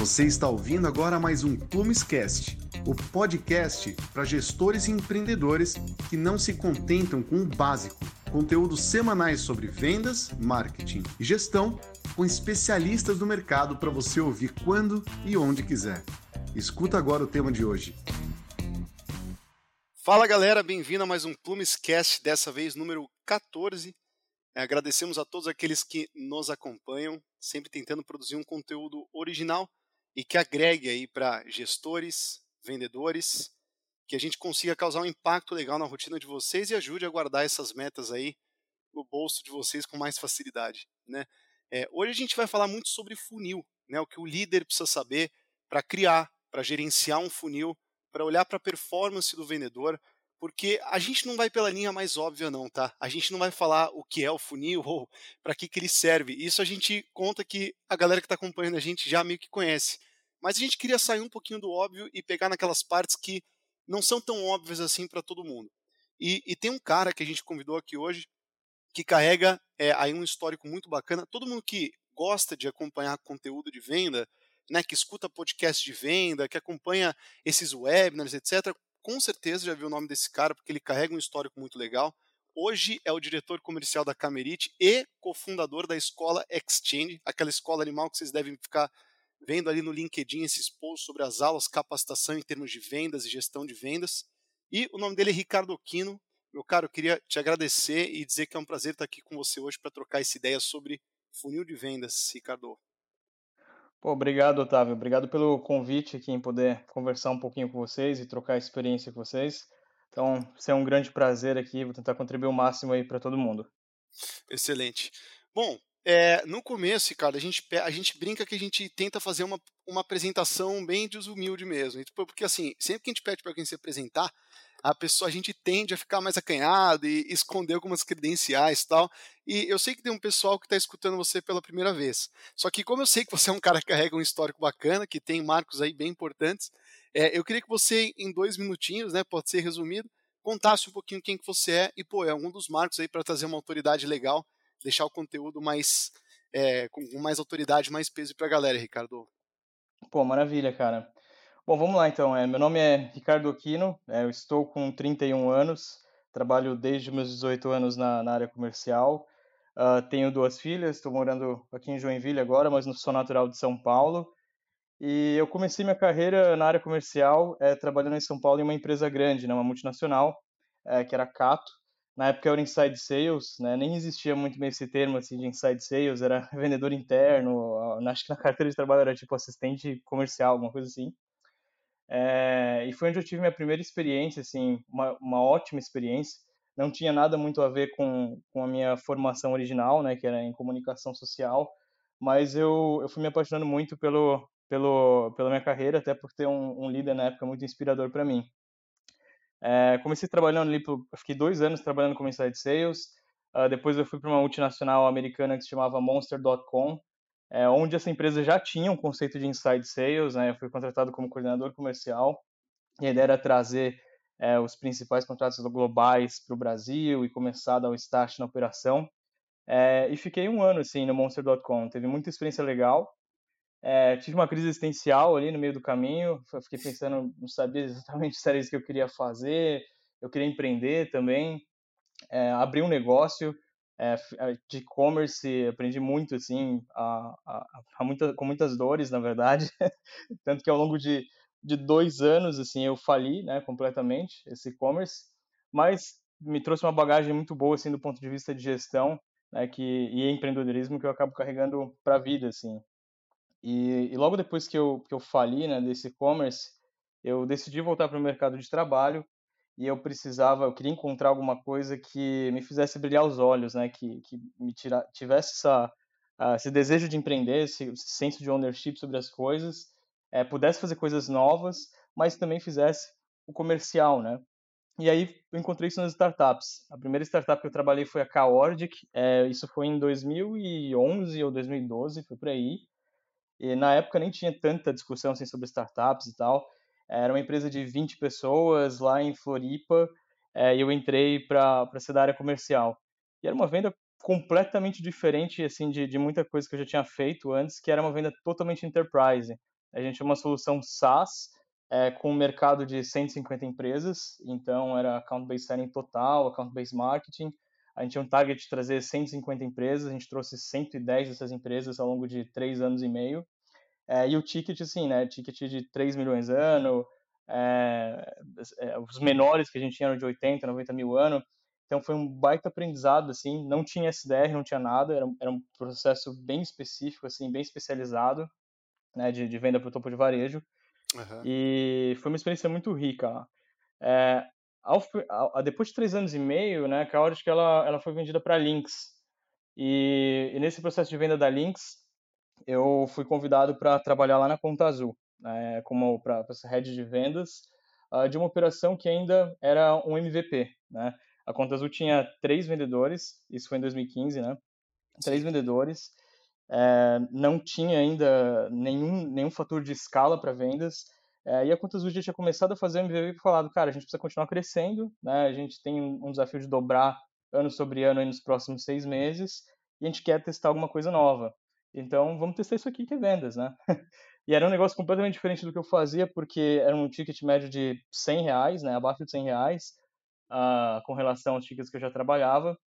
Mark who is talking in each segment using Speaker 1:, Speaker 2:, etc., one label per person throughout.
Speaker 1: Você está ouvindo agora mais um Plumescast, o podcast para gestores e empreendedores que não se contentam com o básico. Conteúdos semanais sobre vendas, marketing e gestão com especialistas do mercado para você ouvir quando e onde quiser. Escuta agora o tema de hoje.
Speaker 2: Fala galera, bem-vindo a mais um Plumescast, dessa vez número 14. É, agradecemos a todos aqueles que nos acompanham, sempre tentando produzir um conteúdo original e que agregue aí para gestores, vendedores, que a gente consiga causar um impacto legal na rotina de vocês e ajude a guardar essas metas aí no bolso de vocês com mais facilidade, né? É, hoje a gente vai falar muito sobre funil, né? O que o líder precisa saber para criar, para gerenciar um funil, para olhar para a performance do vendedor, porque a gente não vai pela linha mais óbvia não, tá? A gente não vai falar o que é o funil ou para que, que ele serve. Isso a gente conta que a galera que está acompanhando a gente já meio que conhece. Mas a gente queria sair um pouquinho do óbvio e pegar naquelas partes que não são tão óbvias assim para todo mundo. E, e, tem um cara que a gente convidou aqui hoje que carrega é, aí um histórico muito bacana. Todo mundo que gosta de acompanhar conteúdo de venda, né, que escuta podcast de venda, que acompanha esses webinars, etc., com certeza já viu o nome desse cara, porque ele carrega um histórico muito legal. Hoje é o diretor comercial da Camerite e cofundador da escola Exchange, aquela escola animal que vocês devem ficar vendo ali no LinkedIn esses posts sobre as aulas, capacitação em termos de vendas e gestão de vendas. E o nome dele é Ricardo Aquino. Meu caro, eu queria te agradecer e dizer que é um prazer estar aqui com você hoje para trocar essa ideia sobre funil de vendas, Ricardo.
Speaker 3: Pô, obrigado, Otávio. Obrigado pelo convite aqui em poder conversar um pouquinho com vocês e trocar experiência com vocês. Então, isso é um grande prazer aqui. Vou tentar contribuir o máximo aí para todo mundo.
Speaker 2: Excelente. Bom, é, no começo, Ricardo, a gente, a gente brinca que a gente tenta fazer uma, uma apresentação bem desumilde mesmo. Tipo, porque assim, sempre que a gente pede para alguém se apresentar, a pessoa a gente tende a ficar mais acanhado e esconder algumas credenciais e tal. E eu sei que tem um pessoal que está escutando você pela primeira vez. Só que como eu sei que você é um cara que carrega um histórico bacana, que tem marcos aí bem importantes, é, eu queria que você, em dois minutinhos, né, pode ser resumido, contasse um pouquinho quem que você é e, pô, é um dos marcos aí para trazer uma autoridade legal, deixar o conteúdo mais é, com mais autoridade, mais peso para a galera, Ricardo.
Speaker 3: Pô, maravilha, cara. Bom, vamos lá então. É, meu nome é Ricardo Aquino, é, eu estou com 31 anos, trabalho desde meus 18 anos na, na área comercial. Uh, tenho duas filhas, estou morando aqui em Joinville agora, mas não sou natural de São Paulo. E eu comecei minha carreira na área comercial, é, trabalhando em São Paulo em uma empresa grande, né, uma multinacional, é, que era Cato. Na época era inside sales, né, nem existia muito bem esse termo assim, de inside sales, era vendedor interno, acho que na carteira de trabalho era tipo assistente comercial, alguma coisa assim. É, e foi onde eu tive minha primeira experiência, assim, uma, uma ótima experiência. Não tinha nada muito a ver com, com a minha formação original, né, que era em comunicação social, mas eu, eu fui me apaixonando muito pelo, pelo, pela minha carreira, até por ter um, um líder na época muito inspirador para mim. É, comecei trabalhando ali, fiquei dois anos trabalhando como inside sales, uh, depois eu fui para uma multinacional americana que se chamava Monster.com, é, onde essa empresa já tinha um conceito de inside sales, né? Eu fui contratado como coordenador comercial e a ideia era trazer é, os principais contratos globais para o Brasil e começar a dar o start na operação. É, e fiquei um ano assim no Monster.com, teve muita experiência legal. É, tive uma crise existencial ali no meio do caminho, fiquei pensando, não sabia exatamente se era isso que eu queria fazer, eu queria empreender também, é, abrir um negócio, é, de e-commerce, aprendi muito, assim, a, a, a muita, com muitas dores, na verdade, tanto que ao longo de, de dois anos, assim, eu fali, né, completamente esse e-commerce, mas me trouxe uma bagagem muito boa, assim, do ponto de vista de gestão, né, que, e empreendedorismo que eu acabo carregando para a vida, assim. E, e, logo depois que eu, que eu fali, né, desse e-commerce, eu decidi voltar para o mercado de trabalho e eu precisava, eu queria encontrar alguma coisa que me fizesse brilhar os olhos, né, que, que me tira, tivesse essa, uh, esse desejo de empreender, esse, esse, senso de ownership sobre as coisas, é, pudesse fazer coisas novas, mas também fizesse o comercial, né. E aí eu encontrei isso nas startups. A primeira startup que eu trabalhei foi a Kaordic, é, isso foi em 2011 ou 2012, foi por aí. E na época nem tinha tanta discussão assim, sobre startups e tal. Era uma empresa de 20 pessoas lá em Floripa é, e eu entrei para ser da área comercial. E era uma venda completamente diferente assim de, de muita coisa que eu já tinha feito antes, que era uma venda totalmente enterprise. A gente é uma solução SaaS é, com um mercado de 150 empresas, então era account-based selling total, account-based marketing. A gente tinha um target de trazer 150 empresas, a gente trouxe 110 dessas empresas ao longo de três anos e meio. É, e o ticket, assim, né, ticket de 3 milhões ano, é, é, os menores que a gente tinha eram de 80, 90 mil ano. Então foi um baita aprendizado, assim, não tinha SDR, não tinha nada, era, era um processo bem específico, assim, bem especializado, né, de, de venda para o topo de varejo. Uhum. E foi uma experiência muito rica. É, ao, ao, depois de três anos e meio, né, a Kaorisk, ela, ela foi vendida para Lynx. E, e, nesse processo de venda da Lynx, eu fui convidado para trabalhar lá na Conta Azul, né, como para essa rede de vendas uh, de uma operação que ainda era um MVP. Né? A Conta Azul tinha três vendedores, isso foi em 2015, né? Três vendedores é, não tinha ainda nenhum, nenhum fator de escala para vendas. É, e a Contas já tinha começado a fazer MVP e falado, cara, a gente precisa continuar crescendo, né? a gente tem um desafio de dobrar ano sobre ano nos próximos seis meses e a gente quer testar alguma coisa nova. Então, vamos testar isso aqui que é vendas, né? e era um negócio completamente diferente do que eu fazia, porque era um ticket médio de 100 reais, né? Abaixo de 100 reais, uh, com relação aos tickets que eu já trabalhava.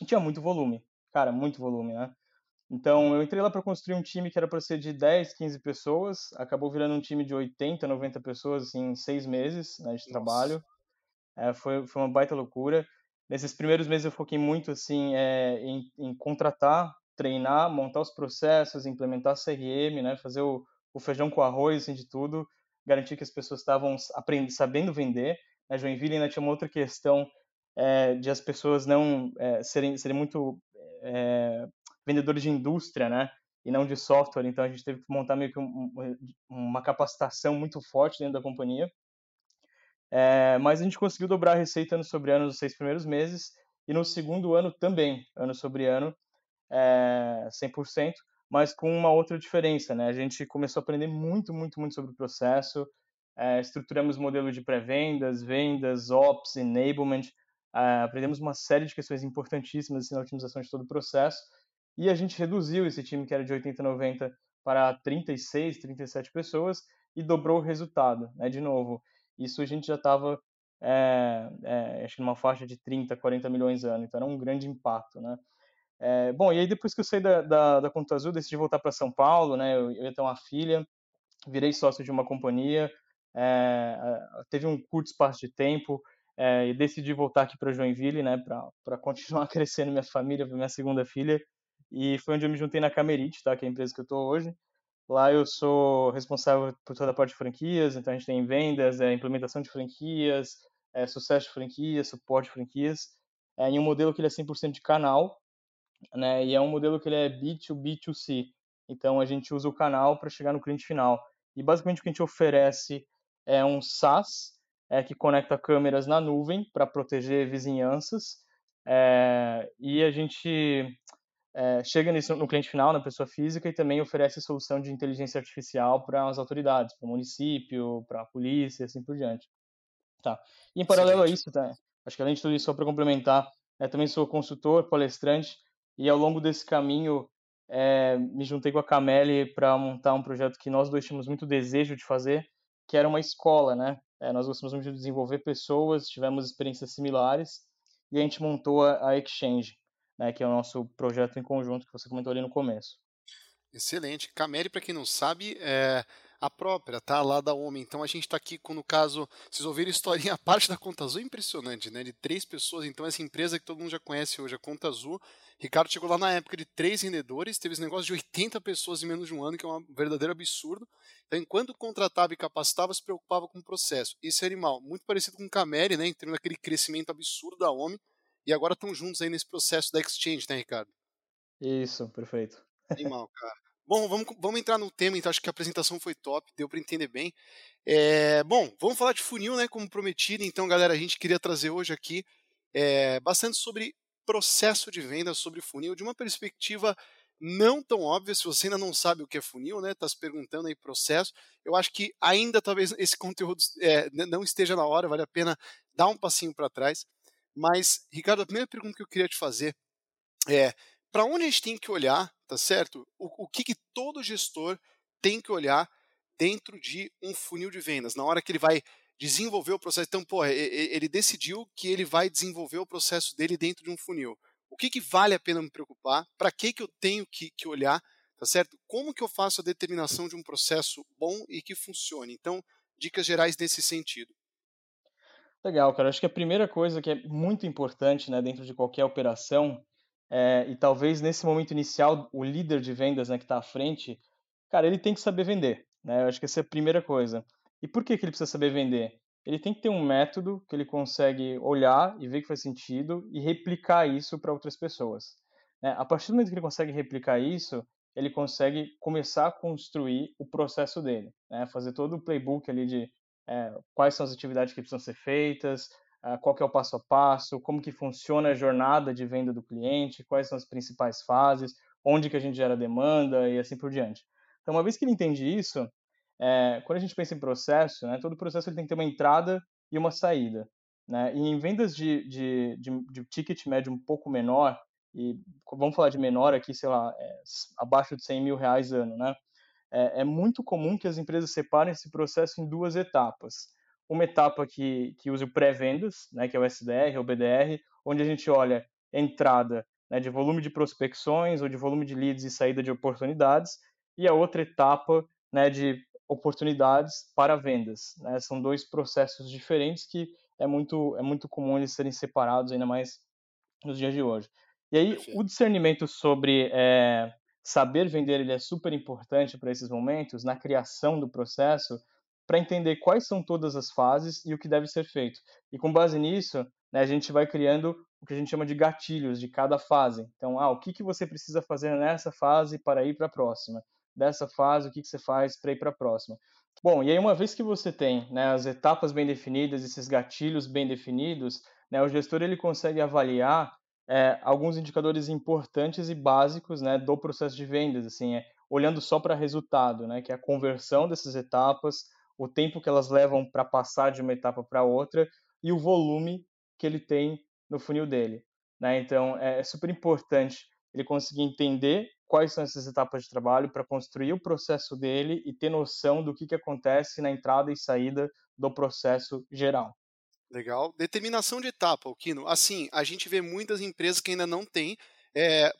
Speaker 3: E tinha muito volume. Cara, muito volume, né? Então, eu entrei lá para construir um time que era para ser de 10, 15 pessoas, acabou virando um time de 80, 90 pessoas assim, em seis meses né, de trabalho. É, foi, foi uma baita loucura. Nesses primeiros meses eu foquei muito assim é, em, em, contratar, treinar, montar os processos, implementar CRM, né, fazer o, o feijão com arroz assim, de tudo, garantir que as pessoas estavam sabendo vender. A né. Joinville ainda tinha uma outra questão é, de as pessoas não é, serem, serem muito é, vendedores de indústria, né? E não de software. Então a gente teve que montar meio que um, uma capacitação muito forte dentro da companhia. Mas a gente conseguiu dobrar a receita ano sobre ano nos seis primeiros meses e no segundo ano também, ano sobre ano, é, 100%, mas com uma outra diferença, né? A gente começou a aprender muito, muito, muito sobre o processo, é, estruturamos modelo de pré-vendas, vendas, ops, enablement, é, aprendemos uma série de questões importantíssimas assim, na otimização de todo o processo e a gente reduziu esse time que era de 80, 90 para 36, 37 pessoas e dobrou o resultado, né? De novo, isso a gente já estava, é, é, acho que numa faixa de 30, 40 milhões ano, então era um grande impacto, né? É, bom, e aí depois que eu saí da, da, da Conta Azul, decidi voltar para São Paulo, né? Eu, eu ia ter uma filha, virei sócio de uma companhia, é, teve um curto espaço de tempo é, e decidi voltar aqui para Joinville, né? Para continuar crescendo minha família, minha segunda filha. E foi onde eu me juntei na Camerite, tá? Que é a empresa que eu estou hoje. Lá eu sou responsável por toda a parte de franquias, então a gente tem vendas, é, implementação de franquias, é, sucesso de franquias, suporte de franquias, é, em um modelo que ele é 100% de canal, né, e é um modelo que ele é B2B2C, então a gente usa o canal para chegar no cliente final. E basicamente o que a gente oferece é um SaaS, é, que conecta câmeras na nuvem para proteger vizinhanças, é, e a gente é, chega nisso no cliente final, na pessoa física, e também oferece solução de inteligência artificial para as autoridades, para o município, para a polícia, assim por diante. Tá. E em paralelo Excelente. a isso, tá, acho que além de tudo isso, só para complementar, é, também sou consultor, palestrante, e ao longo desse caminho é, me juntei com a Cameli para montar um projeto que nós dois tínhamos muito desejo de fazer, que era uma escola, né? É, nós gostamos muito de desenvolver pessoas, tivemos experiências similares, e a gente montou a, a Exchange né, que é o nosso projeto em conjunto que você comentou ali no começo.
Speaker 2: Excelente. Cameri, para quem não sabe, é a própria, tá? Lá da Homem. Então a gente está aqui com, no caso, vocês ouviram a historinha, a parte da Conta Azul é impressionante, né? De três pessoas. Então essa empresa que todo mundo já conhece hoje, a Conta Azul. Ricardo chegou lá na época de três vendedores, teve esse negócio de 80 pessoas em menos de um ano, que é um verdadeiro absurdo. Então, enquanto contratava e capacitava, se preocupava com o processo. Esse animal, muito parecido com o Cameri, né? Em termos daquele crescimento absurdo da Homem e agora estão juntos aí nesse processo da Exchange, né, Ricardo?
Speaker 3: Isso, perfeito.
Speaker 2: Animal, cara. Bom, vamos, vamos entrar no tema, então acho que a apresentação foi top, deu para entender bem. É, bom, vamos falar de funil, né, como prometido. Então, galera, a gente queria trazer hoje aqui é, bastante sobre processo de venda, sobre funil, de uma perspectiva não tão óbvia, se você ainda não sabe o que é funil, né, está se perguntando aí processo, eu acho que ainda talvez esse conteúdo é, não esteja na hora, vale a pena dar um passinho para trás. Mas, Ricardo, a primeira pergunta que eu queria te fazer é: para onde a gente tem que olhar, tá certo? O, o que, que todo gestor tem que olhar dentro de um funil de vendas, na hora que ele vai desenvolver o processo. Então, pô, ele decidiu que ele vai desenvolver o processo dele dentro de um funil. O que, que vale a pena me preocupar? Para que, que eu tenho que, que olhar? Tá certo? Como que eu faço a determinação de um processo bom e que funcione? Então, dicas gerais nesse sentido.
Speaker 3: Legal, cara. Acho que a primeira coisa que é muito importante né, dentro de qualquer operação, é, e talvez nesse momento inicial, o líder de vendas né, que está à frente, cara, ele tem que saber vender. Né? Eu acho que essa é a primeira coisa. E por que, que ele precisa saber vender? Ele tem que ter um método que ele consegue olhar e ver que faz sentido e replicar isso para outras pessoas. Né? A partir do momento que ele consegue replicar isso, ele consegue começar a construir o processo dele, né? fazer todo o playbook ali de é, quais são as atividades que precisam ser feitas, qual que é o passo a passo, como que funciona a jornada de venda do cliente, quais são as principais fases, onde que a gente gera demanda e assim por diante. Então, uma vez que ele entende isso, é, quando a gente pensa em processo, né, todo processo ele tem que ter uma entrada e uma saída. Né? E em vendas de, de, de, de ticket médio um pouco menor, e vamos falar de menor aqui, sei lá, é, abaixo de 100 mil reais ano, né? É, é, muito comum que as empresas separem esse processo em duas etapas. Uma etapa que, que usa o pré-vendas, né, que é o SDR ou BDR, onde a gente olha entrada né, de volume de prospecções ou de volume de leads e saída de oportunidades, e a outra etapa né, de oportunidades para vendas. Né? São dois processos diferentes que é muito, é muito comum eles serem separados, ainda mais nos dias de hoje. E aí, o discernimento sobre é, saber vender ele é super importante para esses momentos, na criação do processo, para entender quais são todas as fases e o que deve ser feito. E com base nisso, né, a gente vai criando o que a gente chama de gatilhos de cada fase. Então, ah, o que, que você precisa fazer nessa fase para ir para a próxima? Dessa fase, o que, que você faz para ir para a próxima? Bom, e aí uma vez que você tem né, as etapas bem definidas, esses gatilhos bem definidos, né, o gestor ele consegue avaliar é, alguns indicadores importantes e básicos né, do processo de vendas, assim, é, olhando só para resultado, né, que é a conversão dessas etapas, o tempo que elas levam para passar de uma etapa para outra e o volume que ele tem no funil dele. Né? Então, é, é super importante ele conseguir entender quais são essas etapas de trabalho para construir o processo dele e ter noção do que, que acontece na entrada e saída do processo geral.
Speaker 2: Legal. Determinação de etapa, Kino. Assim, a gente vê muitas empresas que ainda não têm é,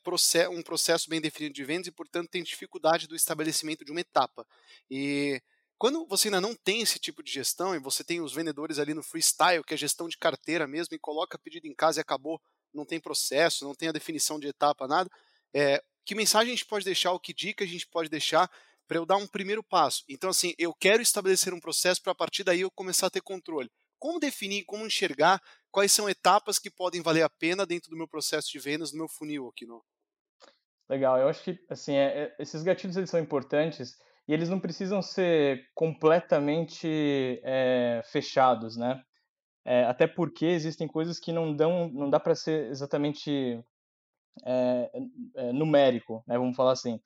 Speaker 2: um processo bem definido de vendas e, portanto, tem dificuldade do estabelecimento de uma etapa. E quando você ainda não tem esse tipo de gestão e você tem os vendedores ali no freestyle, que é gestão de carteira mesmo, e coloca pedido em casa e acabou, não tem processo, não tem a definição de etapa, nada, é, que mensagem a gente pode deixar, ou que dica a gente pode deixar para eu dar um primeiro passo? Então, assim, eu quero estabelecer um processo para a partir daí eu começar a ter controle. Como definir, como enxergar quais são etapas que podem valer a pena dentro do meu processo de vendas, do meu funil aqui no.
Speaker 3: Legal, eu acho que assim, é, é, esses gatilhos eles são importantes e eles não precisam ser completamente é, fechados, né? É, até porque existem coisas que não dão, não dá para ser exatamente é, numérico, né? Vamos falar assim.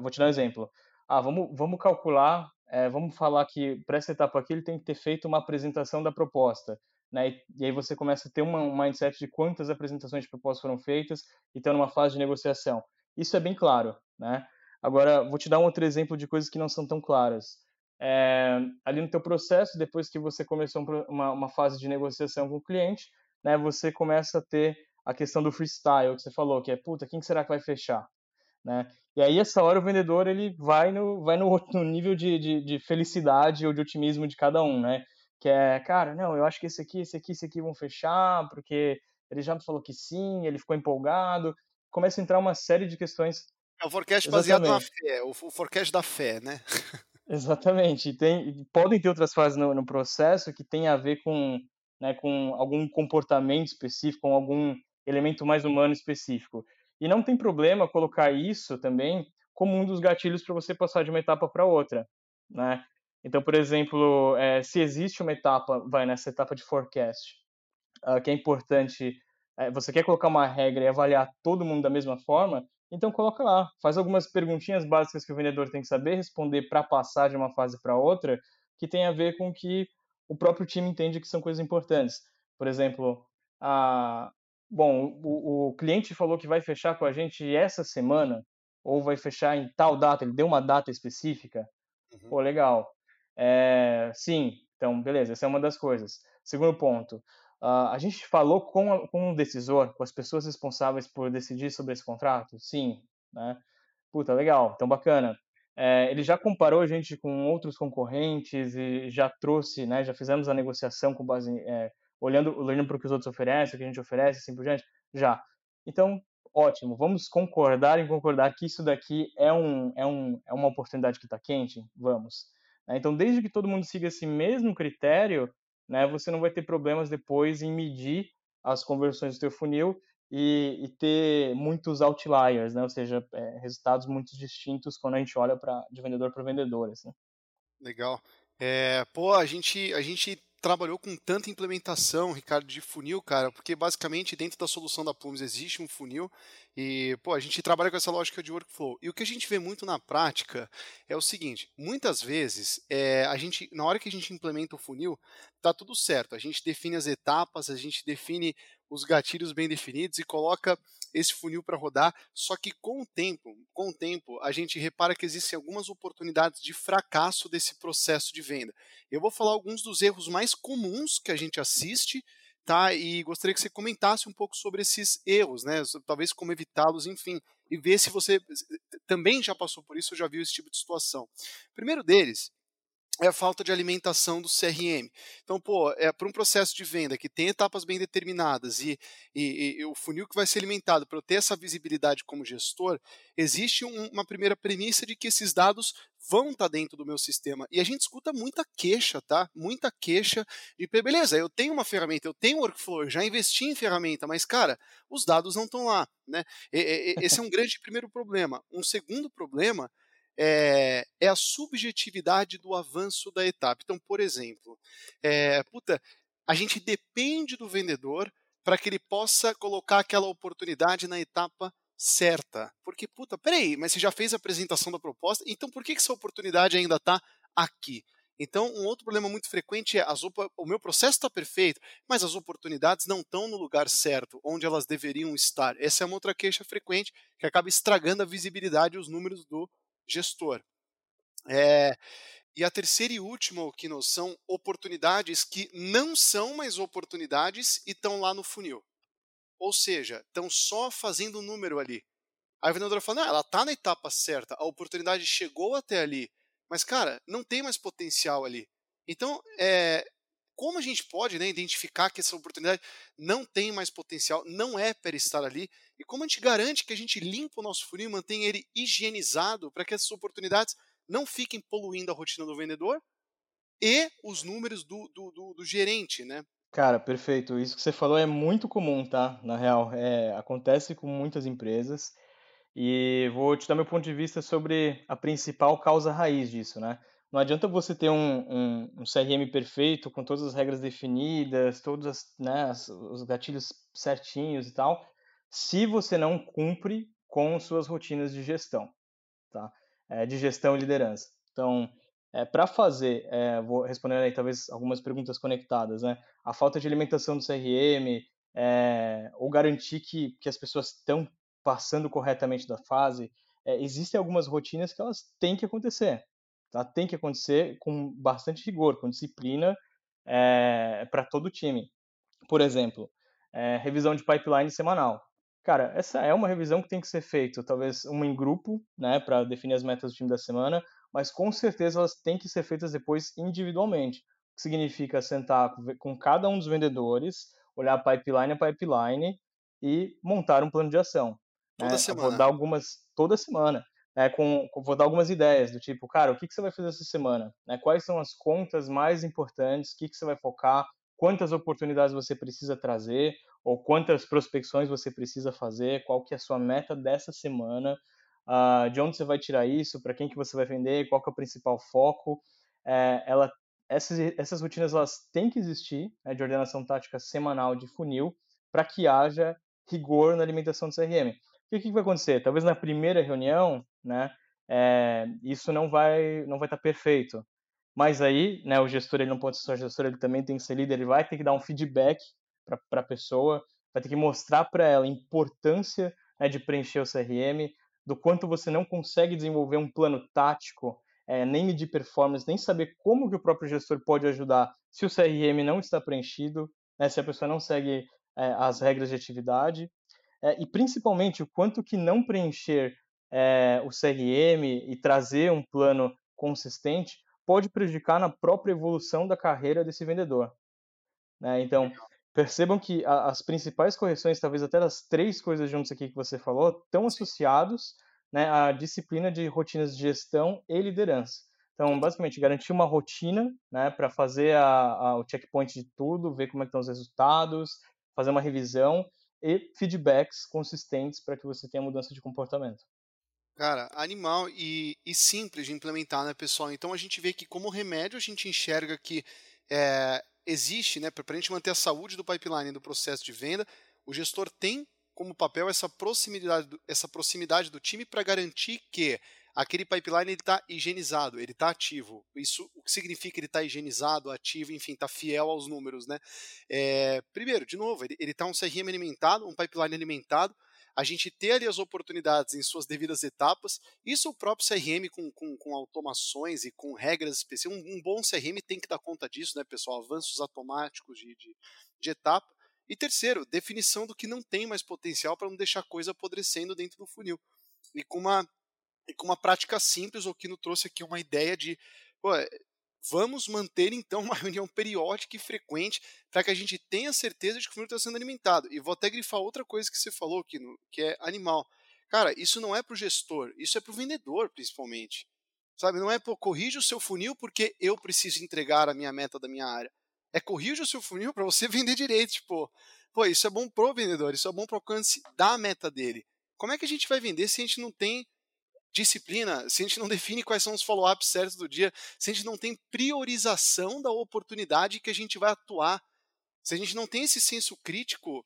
Speaker 3: vou te dar um exemplo. Ah, vamos, vamos calcular vamos falar que para essa etapa aqui ele tem que ter feito uma apresentação da proposta. Né? E, e aí você começa a ter uma, um mindset de quantas apresentações de propostas foram feitas e está numa fase de negociação. Isso é bem claro. Né? Agora, vou te dar um outro exemplo de coisas que não são tão claras. É, ali no teu processo, depois que você começou uma, uma fase de negociação com o cliente, né, você começa a ter a questão do freestyle que você falou, que é, puta, quem será que vai fechar? Né? E aí, essa hora, o vendedor ele vai no, vai no, no nível de, de, de, felicidade ou de otimismo de cada um, né? Que é, cara, não, eu acho que esse aqui, esse aqui, esse aqui vão fechar, porque ele já me falou que sim, ele ficou empolgado. Começa a entrar uma série de questões.
Speaker 2: É o forecast baseado na fé, o, o forecast da fé, né?
Speaker 3: Exatamente. Tem, podem ter outras fases no, no processo que tem a ver com, né, com algum comportamento específico, com algum elemento mais humano específico. E não tem problema colocar isso também como um dos gatilhos para você passar de uma etapa para outra, né? Então, por exemplo, é, se existe uma etapa, vai nessa etapa de forecast, uh, que é importante, é, você quer colocar uma regra e avaliar todo mundo da mesma forma, então coloca lá, faz algumas perguntinhas básicas que o vendedor tem que saber responder para passar de uma fase para outra, que tem a ver com que o próprio time entende que são coisas importantes. Por exemplo, a, bom, o, o cliente falou que vai fechar com a gente essa semana, ou vai fechar em tal data, ele deu uma data específica. Uhum. Pô, legal. É, sim, então, beleza, essa é uma das coisas. Segundo ponto, uh, a gente falou com, com o decisor, com as pessoas responsáveis por decidir sobre esse contrato? Sim, né? Puta, legal, então bacana. É, ele já comparou a gente com outros concorrentes e já trouxe, né, já fizemos a negociação com base, é, olhando, olhando para o que os outros oferecem, o que a gente oferece, assim por diante? Já. Então, ótimo, vamos concordar em concordar que isso daqui é, um, é, um, é uma oportunidade que está quente? Vamos. Né? Então, desde que todo mundo siga esse mesmo critério, né, você não vai ter problemas depois em medir as conversões do seu funil e, e ter muitos outliers, né, ou seja, é, resultados muito distintos quando a gente olha para de vendedor para vendedor. Assim.
Speaker 2: Legal. É, pô, a gente, a gente trabalhou com tanta implementação, Ricardo, de funil, cara, porque basicamente dentro da solução da Plumes existe um funil e, pô, a gente trabalha com essa lógica de workflow. E o que a gente vê muito na prática é o seguinte: muitas vezes, é, a gente, na hora que a gente implementa o funil, tá tudo certo. A gente define as etapas, a gente define os gatilhos bem definidos e coloca esse funil para rodar. Só que com o tempo, com o tempo, a gente repara que existem algumas oportunidades de fracasso desse processo de venda. Eu vou falar alguns dos erros mais comuns que a gente assiste, tá? E gostaria que você comentasse um pouco sobre esses erros, né? Talvez como evitá-los, enfim, e ver se você também já passou por isso ou já viu esse tipo de situação. primeiro deles é a falta de alimentação do CRM. Então, pô, é para um processo de venda que tem etapas bem determinadas e, e, e o funil que vai ser alimentado para eu ter essa visibilidade como gestor, existe um, uma primeira premissa de que esses dados vão estar tá dentro do meu sistema. E a gente escuta muita queixa, tá? Muita queixa de, beleza, eu tenho uma ferramenta, eu tenho workflow, eu já investi em ferramenta, mas, cara, os dados não estão lá, né? E, esse é um grande primeiro problema. Um segundo problema é, é, a subjetividade do avanço da etapa. Então, por exemplo, é, puta, a gente depende do vendedor para que ele possa colocar aquela oportunidade na etapa certa. Porque, puta, peraí, mas você já fez a apresentação da proposta, então por que, que essa oportunidade ainda está aqui? Então, um outro problema muito frequente é as o meu processo está perfeito, mas as oportunidades não estão no lugar certo, onde elas deveriam estar. Essa é uma outra queixa frequente que acaba estragando a visibilidade e os números do gestor. É, e a terceira e última, que não são oportunidades que não são mais oportunidades e estão lá no funil. Ou seja, estão só fazendo o número ali. Aí a vendedora fala, ela está na etapa certa, a oportunidade chegou até ali, mas, cara, não tem mais potencial ali. Então, é, como a gente pode né, identificar que essa oportunidade não tem mais potencial, não é para estar ali, e como a gente garante que a gente limpa o nosso funil e mantém ele higienizado para que essas oportunidades não fiquem poluindo a rotina do vendedor e os números do, do, do, do gerente, né?
Speaker 3: Cara, perfeito. Isso que você falou é muito comum, tá? Na real, é, acontece com muitas empresas e vou te dar meu ponto de vista sobre a principal causa raiz disso, né? Não adianta você ter um, um, um CRM perfeito, com todas as regras definidas, todos as, né, os gatilhos certinhos e tal, se você não cumpre com suas rotinas de gestão, tá? É, de gestão e liderança. Então, é, para fazer, é, vou responder aí talvez algumas perguntas conectadas, né? A falta de alimentação do CRM, é, ou garantir que, que as pessoas estão passando corretamente da fase, é, existem algumas rotinas que elas têm que acontecer. Tá? Tem que acontecer com bastante rigor, com disciplina é, para todo o time. Por exemplo, é, revisão de pipeline semanal. Cara, essa é uma revisão que tem que ser feita, talvez uma em grupo, né, para definir as metas do time da semana, mas com certeza elas têm que ser feitas depois individualmente. O que significa sentar com cada um dos vendedores, olhar pipeline a pipeline e montar um plano de ação.
Speaker 2: Toda
Speaker 3: né?
Speaker 2: semana.
Speaker 3: Vou dar algumas toda semana é, com, vou dar algumas ideias do tipo, cara, o que, que você vai fazer essa semana? Né? Quais são as contas mais importantes? O que, que você vai focar? Quantas oportunidades você precisa trazer? Ou quantas prospecções você precisa fazer? Qual que é a sua meta dessa semana? Uh, de onde você vai tirar isso? Para quem que você vai vender? Qual que é o principal foco? É, ela, essas, essas rotinas elas têm que existir né, de ordenação tática semanal de funil para que haja rigor na alimentação do CRM. O que, que vai acontecer? Talvez na primeira reunião, né, é, isso não vai não vai estar tá perfeito. Mas aí, né, o gestor ele não pode ser só gestor, ele também tem que ser líder, ele vai ter que dar um feedback para a pessoa, vai ter que mostrar para ela a importância né, de preencher o CRM, do quanto você não consegue desenvolver um plano tático é, nem medir performance, nem saber como que o próprio gestor pode ajudar se o CRM não está preenchido, né, se a pessoa não segue é, as regras de atividade, e principalmente o quanto que não preencher é, o CRM e trazer um plano consistente pode prejudicar na própria evolução da carreira desse vendedor. Né? Então, percebam que a, as principais correções, talvez até das três coisas juntas aqui que você falou, estão associados né, à disciplina de rotinas de gestão e liderança. Então, basicamente, garantir uma rotina né, para fazer a, a, o checkpoint de tudo, ver como é estão os resultados, fazer uma revisão e feedbacks consistentes para que você tenha mudança de comportamento.
Speaker 2: Cara, animal e, e, simples de implementar, né, pessoal? Então a gente vê que como remédio a gente enxerga que é, existe, né, para a gente manter a saúde do pipeline do processo de venda, o gestor tem como papel essa proximidade, essa proximidade do time para garantir que aquele pipeline está higienizado, ele está ativo. Isso o que significa que ele está higienizado, ativo, enfim, está fiel aos números, né? É, primeiro, de novo, ele está um CRM alimentado, um pipeline alimentado, a gente ter ali as oportunidades em suas devidas etapas. Isso o próprio CRM com, com, com automações e com regras específicas. Um, um, bom CRM tem que dar conta disso, né, pessoal? Avanços automáticos de, de, de etapa. E terceiro, definição do que não tem mais potencial para não deixar coisa apodrecendo dentro do funil. E com uma com uma prática simples, o Kino trouxe aqui uma ideia de pô, vamos manter então uma reunião periódica e frequente para que a gente tenha certeza de que o funil está sendo alimentado. E vou até grifar outra coisa que você falou, Kino, que é animal. Cara, isso não é para o gestor, isso é para o vendedor, principalmente. Sabe, não é, pô, corrija o seu funil porque eu preciso entregar a minha meta da minha área. É corrija o seu funil para você vender direito, tipo, pô, isso é bom pro vendedor, isso é bom pro alcance da meta dele. Como é que a gente vai vender se a gente não tem disciplina, se a gente não define quais são os follow-ups certos do dia, se a gente não tem priorização da oportunidade que a gente vai atuar, se a gente não tem esse senso crítico,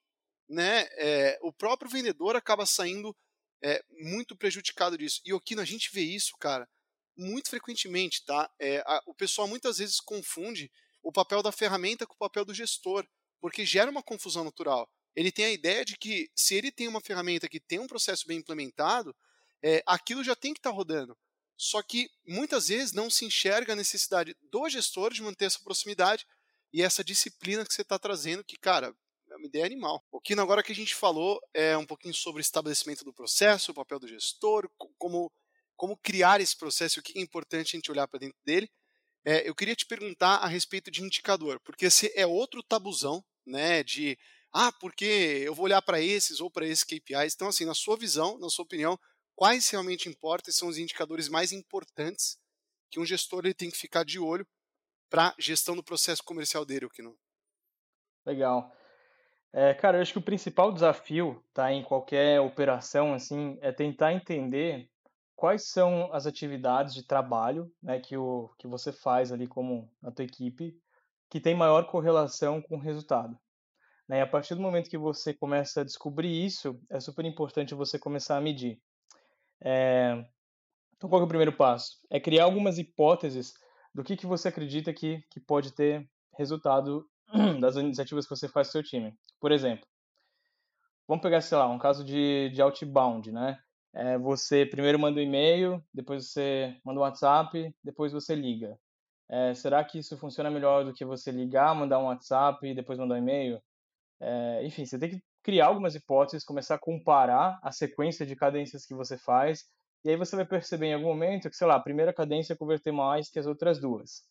Speaker 2: né, é, o próprio vendedor acaba saindo é, muito prejudicado disso. E aqui a gente vê isso, cara, muito frequentemente, tá? É, a, o pessoal muitas vezes confunde o papel da ferramenta com o papel do gestor, porque gera uma confusão natural. Ele tem a ideia de que se ele tem uma ferramenta que tem um processo bem implementado, é, aquilo já tem que estar tá rodando. Só que muitas vezes não se enxerga a necessidade do gestor de manter essa proximidade e essa disciplina que você está trazendo, que, cara, é uma ideia animal. O que agora que a gente falou é um pouquinho sobre o estabelecimento do processo, o papel do gestor, como, como criar esse processo, o que é importante a gente olhar para dentro dele. É, eu queria te perguntar a respeito de indicador, porque esse é outro tabuzão, né, de ah, porque eu vou olhar para esses ou para esses KPIs. Então, assim, na sua visão, na sua opinião, quais realmente importam e são os indicadores mais importantes que um gestor ele tem que ficar de olho para gestão do processo comercial dele, o que não?
Speaker 3: Legal. É, cara, eu acho que o principal desafio, tá, em qualquer operação, assim, é tentar entender quais são as atividades de trabalho, né, que, o, que você faz ali como na tua equipe, que tem maior correlação com o resultado. Né? E a partir do momento que você começa a descobrir isso, é super importante você começar a medir. É... Então, qual é o primeiro passo? É criar algumas hipóteses do que, que você acredita que, que pode ter resultado das iniciativas que você faz com seu time. Por exemplo, vamos pegar, sei lá, um caso de, de outbound, né? É, você primeiro manda um e-mail, depois você manda um WhatsApp, depois você liga. É, será que isso funciona melhor do que você ligar, mandar um WhatsApp e depois mandar um e-mail? É, enfim, você tem que criar algumas hipóteses, começar a comparar a sequência de cadências que você faz, e aí você vai perceber em algum momento que, sei lá, a primeira cadência converter mais que as outras duas.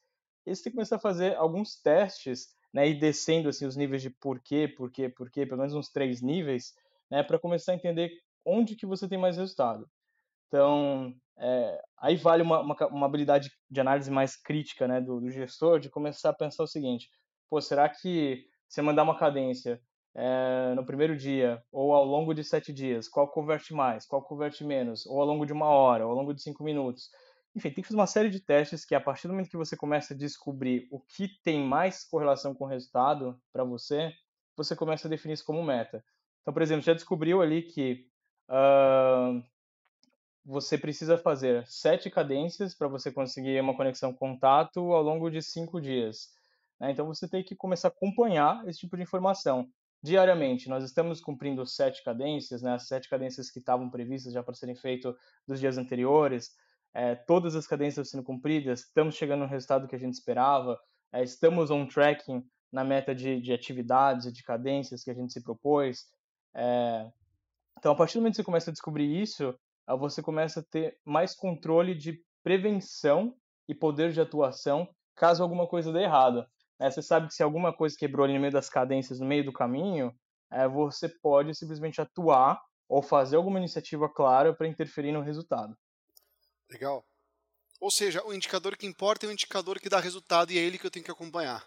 Speaker 3: E você tem que começar a fazer alguns testes, né, e descendo assim os níveis de porquê, porquê, porquê, pelo menos uns três níveis, né, para começar a entender onde que você tem mais resultado. Então, é, aí vale uma, uma, uma, habilidade de análise mais crítica né, do, do gestor, de começar a pensar o seguinte, pô, será que você mandar uma cadência é, no primeiro dia, ou ao longo de sete dias, qual converte mais, qual converte menos, ou ao longo de uma hora, ou ao longo de cinco minutos. Enfim, tem que fazer uma série de testes que, a partir do momento que você começa a descobrir o que tem mais correlação com o resultado para você, você começa a definir isso como meta. Então, por exemplo, já descobriu ali que uh, você precisa fazer sete cadências para você conseguir uma conexão contato ao longo de cinco dias. Né? Então, você tem que começar a acompanhar esse tipo de informação diariamente. Nós estamos cumprindo sete cadências, né, as sete cadências que estavam previstas já para serem feitas dos dias anteriores. é, todas as cadências sendo cumpridas, estamos chegando no resultado que a gente esperava, é, estamos on tracking na meta de, de atividades e de cadências que a gente se propôs. É, então, a partir do momento que você começa a descobrir isso, você começa a ter mais controle de prevenção e poder de atuação caso alguma coisa dê errado. Né? Você sabe que se alguma coisa quebrou ali no meio das cadências, no meio do caminho, é, você pode simplesmente atuar ou fazer alguma iniciativa clara para interferir no resultado.
Speaker 2: Legal. Ou seja, o indicador que importa é o indicador que dá resultado e é ele que eu tenho que acompanhar.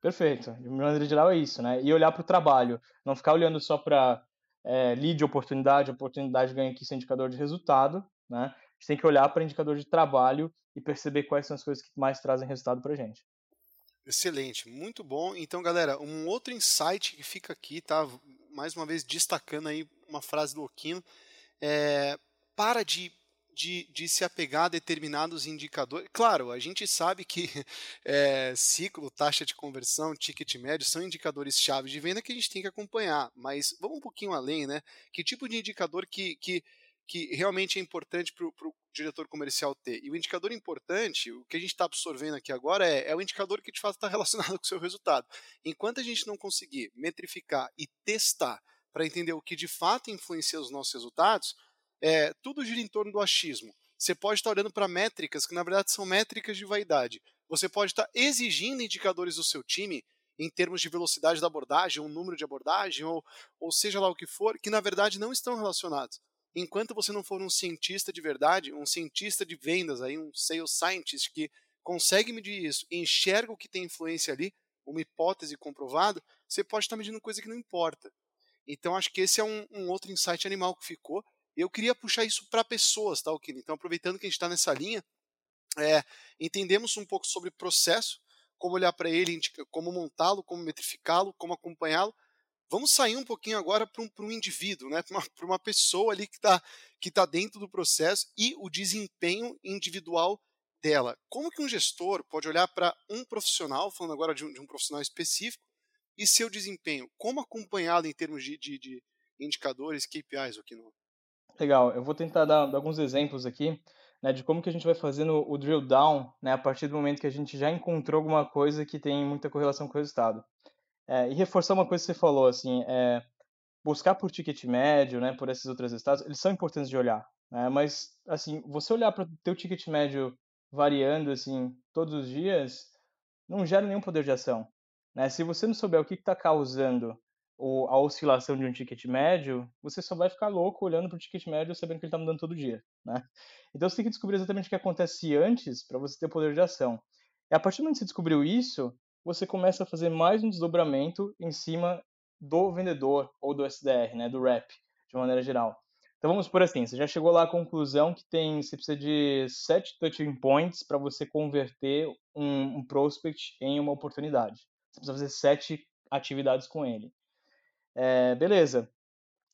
Speaker 3: Perfeito. De maneira geral é isso, né? E olhar para o trabalho, não ficar olhando só para é, lead oportunidade, oportunidade ganha aqui esse indicador de resultado, né? A gente tem que olhar para indicador de trabalho e perceber quais são as coisas que mais trazem resultado para a gente.
Speaker 2: Excelente, muito bom. Então, galera, um outro insight que fica aqui, tá? Mais uma vez destacando aí uma frase do Okino, é, para de de, de, se apegar a determinados indicadores. Claro, a gente sabe que é, ciclo, taxa de conversão, ticket médio são indicadores chave de venda que a gente tem que acompanhar, mas vamos um pouquinho além, né? Que tipo de indicador que, que, que realmente é importante para o diretor comercial ter? E o indicador importante, o que a gente está absorvendo aqui agora é, é o indicador que de fato está relacionado com o seu resultado. Enquanto a gente não conseguir metrificar e testar para entender o que de fato influencia os nossos resultados, é, tudo gira em torno do achismo. Você pode estar olhando para métricas que, na verdade, são métricas de vaidade. Você pode estar exigindo indicadores do seu time em termos de velocidade da abordagem, um número de abordagem, ou, ou seja lá o que for, que na verdade não estão relacionados. Enquanto você não for um cientista de verdade, um cientista de vendas, aí, um sales scientist que consegue medir isso enxerga o que tem influência ali, uma hipótese comprovada, você pode estar medindo coisa que não importa. Então acho que esse é um, um outro insight animal que ficou eu queria puxar isso para pessoas, tá, Okini? Então, aproveitando que a gente está nessa linha, é, entendemos um pouco sobre processo, como olhar para ele, como montá-lo, como metrificá-lo, como acompanhá-lo. Vamos sair um pouquinho agora para um, um, indivíduo, né? para uma, uma, pessoa ali que está que tá dentro do processo e o desempenho individual dela. Como que um gestor pode olhar para um profissional, falando agora de um, de um, profissional específico, e seu desempenho? Como acompanhá-lo em termos de, de, de indicadores, KPIs, aqui no
Speaker 3: Legal, eu vou tentar dar, dar alguns exemplos aqui, né, de como que a gente vai fazendo o drill down, né, a partir do momento que a gente já encontrou alguma coisa que tem muita correlação com o resultado. É, e reforçar uma coisa que você falou, assim, é, buscar por ticket médio, né, por esses outros resultados, eles são importantes de olhar, né, mas, assim, você olhar para o teu ticket médio variando, assim, todos os dias, não gera nenhum poder de ação, né, se você não souber o que está causando o, a oscilação de um ticket médio, você só vai ficar louco olhando para o ticket médio sabendo que ele está mudando todo dia, né? Então você tem que descobrir exatamente o que acontece antes para você ter poder de ação. E a partir do momento que você descobriu isso, você começa a fazer mais um desdobramento em cima do vendedor ou do SDR, né, do rep, de maneira geral. Então vamos por assim, você já chegou lá à conclusão que tem, você precisa de sete touching points para você converter um, um prospect em uma oportunidade. Você precisa fazer sete atividades com ele. É, beleza.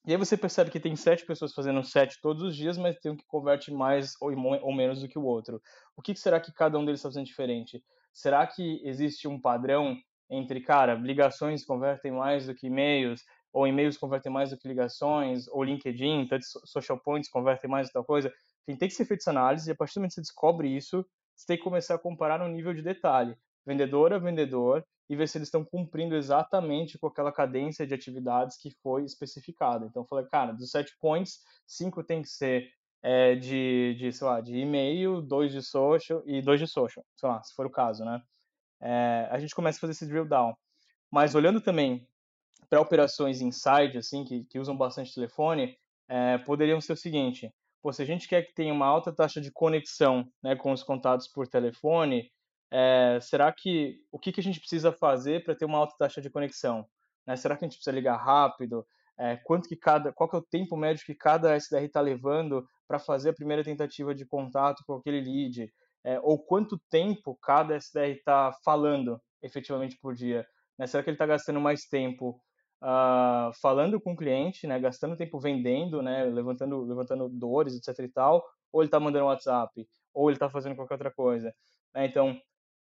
Speaker 3: E aí você percebe que tem sete pessoas fazendo sete todos os dias, mas tem um que converte mais ou, ou menos do que o outro. O que, que será que cada um deles está fazendo diferente? Será que existe um padrão entre, cara, ligações convertem mais do que e-mails, ou e-mails convertem mais do que ligações, ou LinkedIn, social points convertem mais do que tal coisa? Tem que ser feita essa análise, e a partir do momento que você descobre isso, você tem que começar a comparar no nível de detalhe. Vendedor a vendedor, e ver se eles estão cumprindo exatamente com aquela cadência de atividades que foi especificada. Então, eu falei, cara, dos sete points, cinco tem que ser é, de, de, sei lá, de e-mail, dois de social e dois de social, sei lá, se for o caso, né? É, a gente começa a fazer esse drill down. Mas olhando também para operações inside, assim, que, que usam bastante telefone, é, poderiam ser o seguinte, pô, se a gente quer que tenha uma alta taxa de conexão né, com os contatos por telefone, é, será que o que, que a gente precisa fazer para ter uma alta taxa de conexão? Né? Será que a gente precisa ligar rápido? É, quanto que cada, qual que é o tempo médio que cada SDR está levando para fazer a primeira tentativa de contato com aquele lead? É, ou quanto tempo cada SDR está falando efetivamente por dia? Né? Será que ele está gastando mais tempo uh, falando com o cliente, né? gastando tempo vendendo, né? levantando, levantando dores, etc e tal, ou ele está mandando WhatsApp, ou ele está fazendo qualquer outra coisa? Né? Então,